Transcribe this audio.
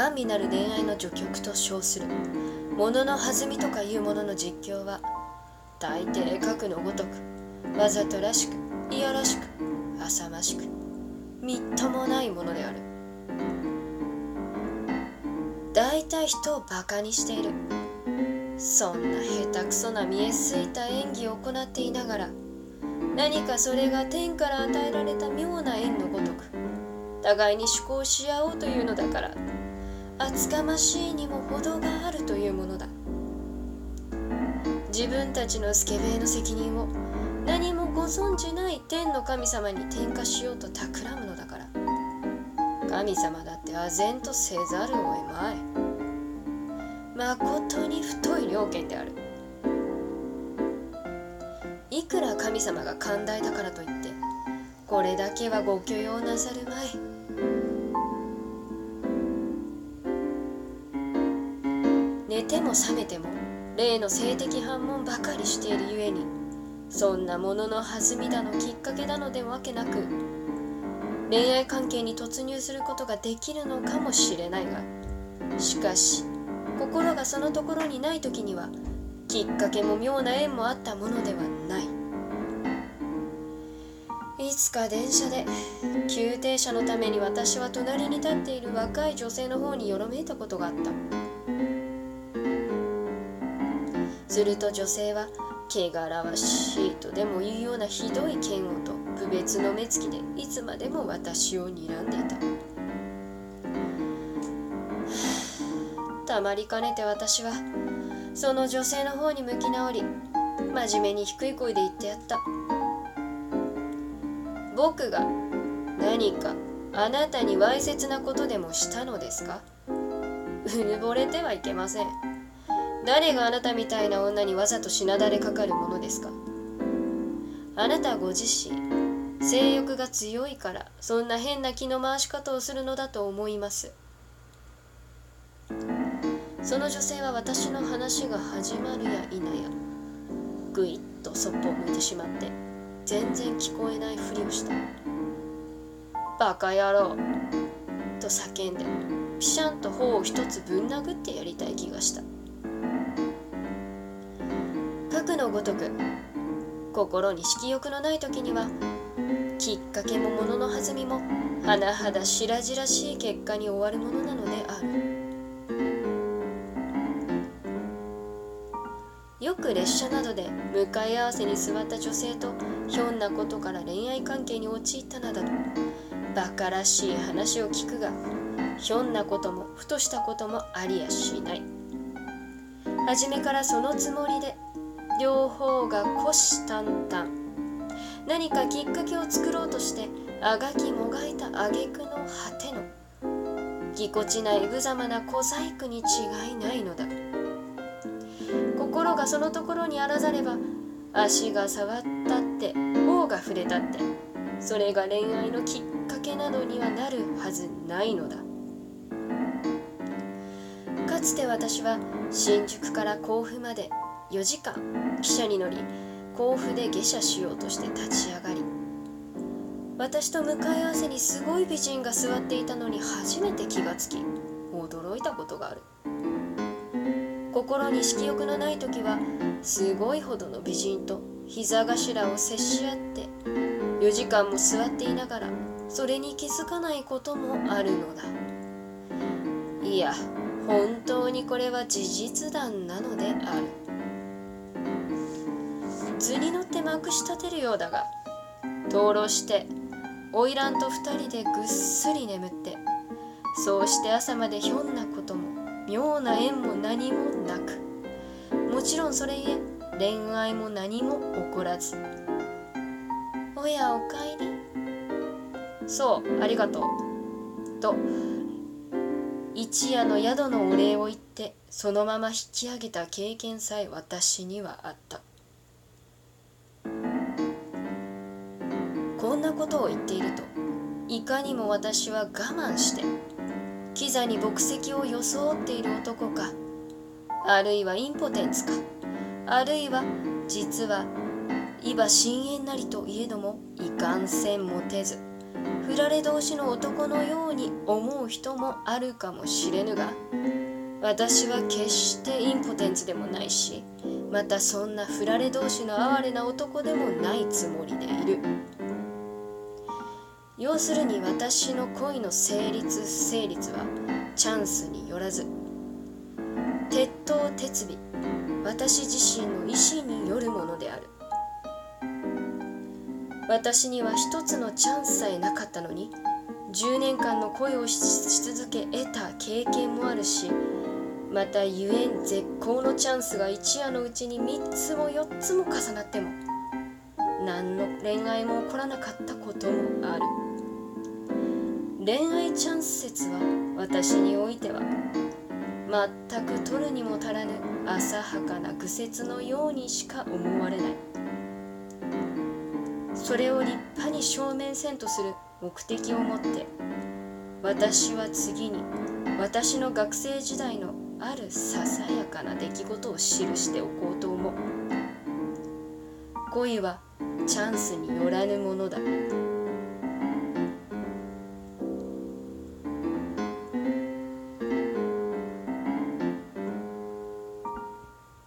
甘美なる恋愛の序曲と称する。物の弾みとかいうものの実況は大抵核のごとくわざとらしくいやらしく浅ましくみっともないものである。大体人をバカにしている。そんな下手くそな見えすいた演技を行っていながら何かそれが天から与えられた妙な縁のごとく互いに思考し合おうというのだから。厚かましいにも程があるというものだ。自分たちのスケベの責任を何もご存じない天の神様に転嫁しようと企むのだから。神様だって唖然とせざるを得まい。まことに太い了見である。いくら神様が寛大だからといってこれだけはご許容なさるまい。ても覚めても例の性的反問ばかりしているゆえにそんなものの弾みだのきっかけだのでわけなく恋愛関係に突入することができるのかもしれないがしかし心がそのところにない時にはきっかけも妙な縁もあったものではない。いつか電車で急停車のために私は隣に立っている若い女性の方によろめいたことがあった。すると女性は汚らわしいとでも言うようなひどい嫌悪と不別の目つきでいつまでも私を睨んでいたたまりかねて私はその女性の方に向き直り真面目に低い声で言ってやった。僕が何かあなたにわいせつなことでもしたのですか？うぬぼれてはいけません。誰があなたみたいな女にわざと品だれかかるものですか？あなたご自身性欲が強いからそんな変な気の回し方をするのだと思います。その女性は私の話が始まるや否やぐいっとそっぽを向いてしまって全然聞こえないふりをした。バカ野郎と叫んでピシャンと頬を一つぶん殴ってやりたい気がした。のごとく心に色欲のない時にはきっかけも物の弾みも甚だ白々しい結果に終わるものなのである。よく列車などで向かい合わせに座った女性とひょんなことから恋愛関係に陥ったなどとバカらしい話を聞くがひょんなこともふとしたこともありやしない。初めからそのつもりで両方が虎視眈々何かきっかけを作ろうとしてあがきもがいた挙句の果ての。ぎこちない無様な小細工に違いないのだ。心がそのところにあらざれば足が触ったって頬が触れたって。それが恋愛のきっかけなどにはなるはずないのだ。かつて私は新宿から甲府まで4時間汽車に乗り甲府で下車しようとして立ち上がり私と向かい合わせにすごい美人が座っていたのに初めて気がつき驚いたことがある。心に色欲のない時はすごいほどの美人と膝頭を接し合って4時間も座っていながらそれに気づかないこともあるのだ。いや本当にこれは事実談なのである。図に乗ってまくし立てるようだが灯籠して花魁と2人でぐっすり眠ってそうして朝までひょんなことも妙な縁も何もなくもちろんそれゆえ恋愛も何も起こらず。おやおかえり。そうありがとう。と一夜の宿のお礼を言ってそのまま引き上げた経験さえ私にはあった。こんなことを言っていると。いかにも私は我慢してキザに牧石を装っている男か。あるいはインポテンツか。あるいは実は今深淵なりといえどもいかんせん持てず。振られ同士の男のように思う人もあるかもしれぬが私は決してインポテンツでもないしまたそんな振られ同士の哀れな男でもないつもりでいる。要するに私の恋の成立不成立はチャンスによらず鉄頭鉄尾私自身の意志によるものである。私には一つのチャンスさえなかったのに10年間の恋をし続け得た経験もあるしまたゆえん絶好のチャンスが一夜のうちに3つも4つも重なっても何の恋愛も起こらなかったこともある。恋愛チャンス説は私においては全く取るにも足らぬ浅はかな愚説のようにしか思われない。それを立派に正面せんとする目的を持って私は次に私の学生時代のあるささやかな出来事を記しておこうと思う。恋はチャンスによらぬものだ。